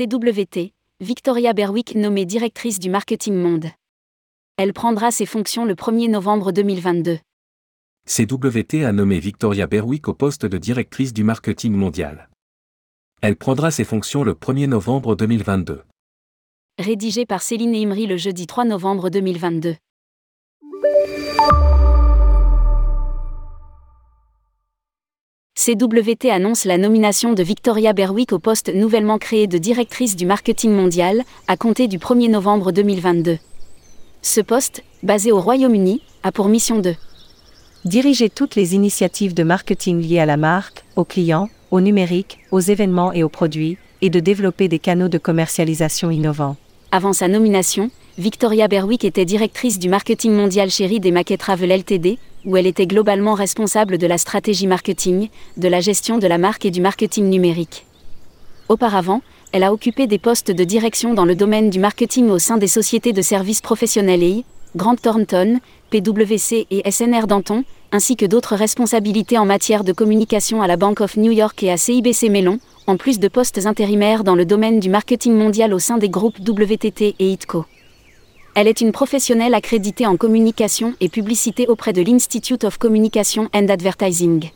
CWT, Victoria Berwick nommée directrice du marketing monde. Elle prendra ses fonctions le 1er novembre 2022. CWT a nommé Victoria Berwick au poste de directrice du marketing mondial. Elle prendra ses fonctions le 1er novembre 2022. Rédigé par Céline Imri le jeudi 3 novembre 2022. CWT annonce la nomination de Victoria Berwick au poste nouvellement créé de directrice du marketing mondial, à compter du 1er novembre 2022. Ce poste, basé au Royaume-Uni, a pour mission de diriger toutes les initiatives de marketing liées à la marque, aux clients, au numérique, aux événements et aux produits, et de développer des canaux de commercialisation innovants. Avant sa nomination, Victoria Berwick était directrice du marketing mondial chez Reed et Mackey Travel Ltd, où elle était globalement responsable de la stratégie marketing, de la gestion de la marque et du marketing numérique. Auparavant, elle a occupé des postes de direction dans le domaine du marketing au sein des sociétés de services professionnels EI, Grant Thornton, PwC et SNR Danton, ainsi que d'autres responsabilités en matière de communication à la Bank of New York et à CIBC Mellon, en plus de postes intérimaires dans le domaine du marketing mondial au sein des groupes WTT et ITCO. Elle est une professionnelle accréditée en communication et publicité auprès de l'Institute of Communication and Advertising.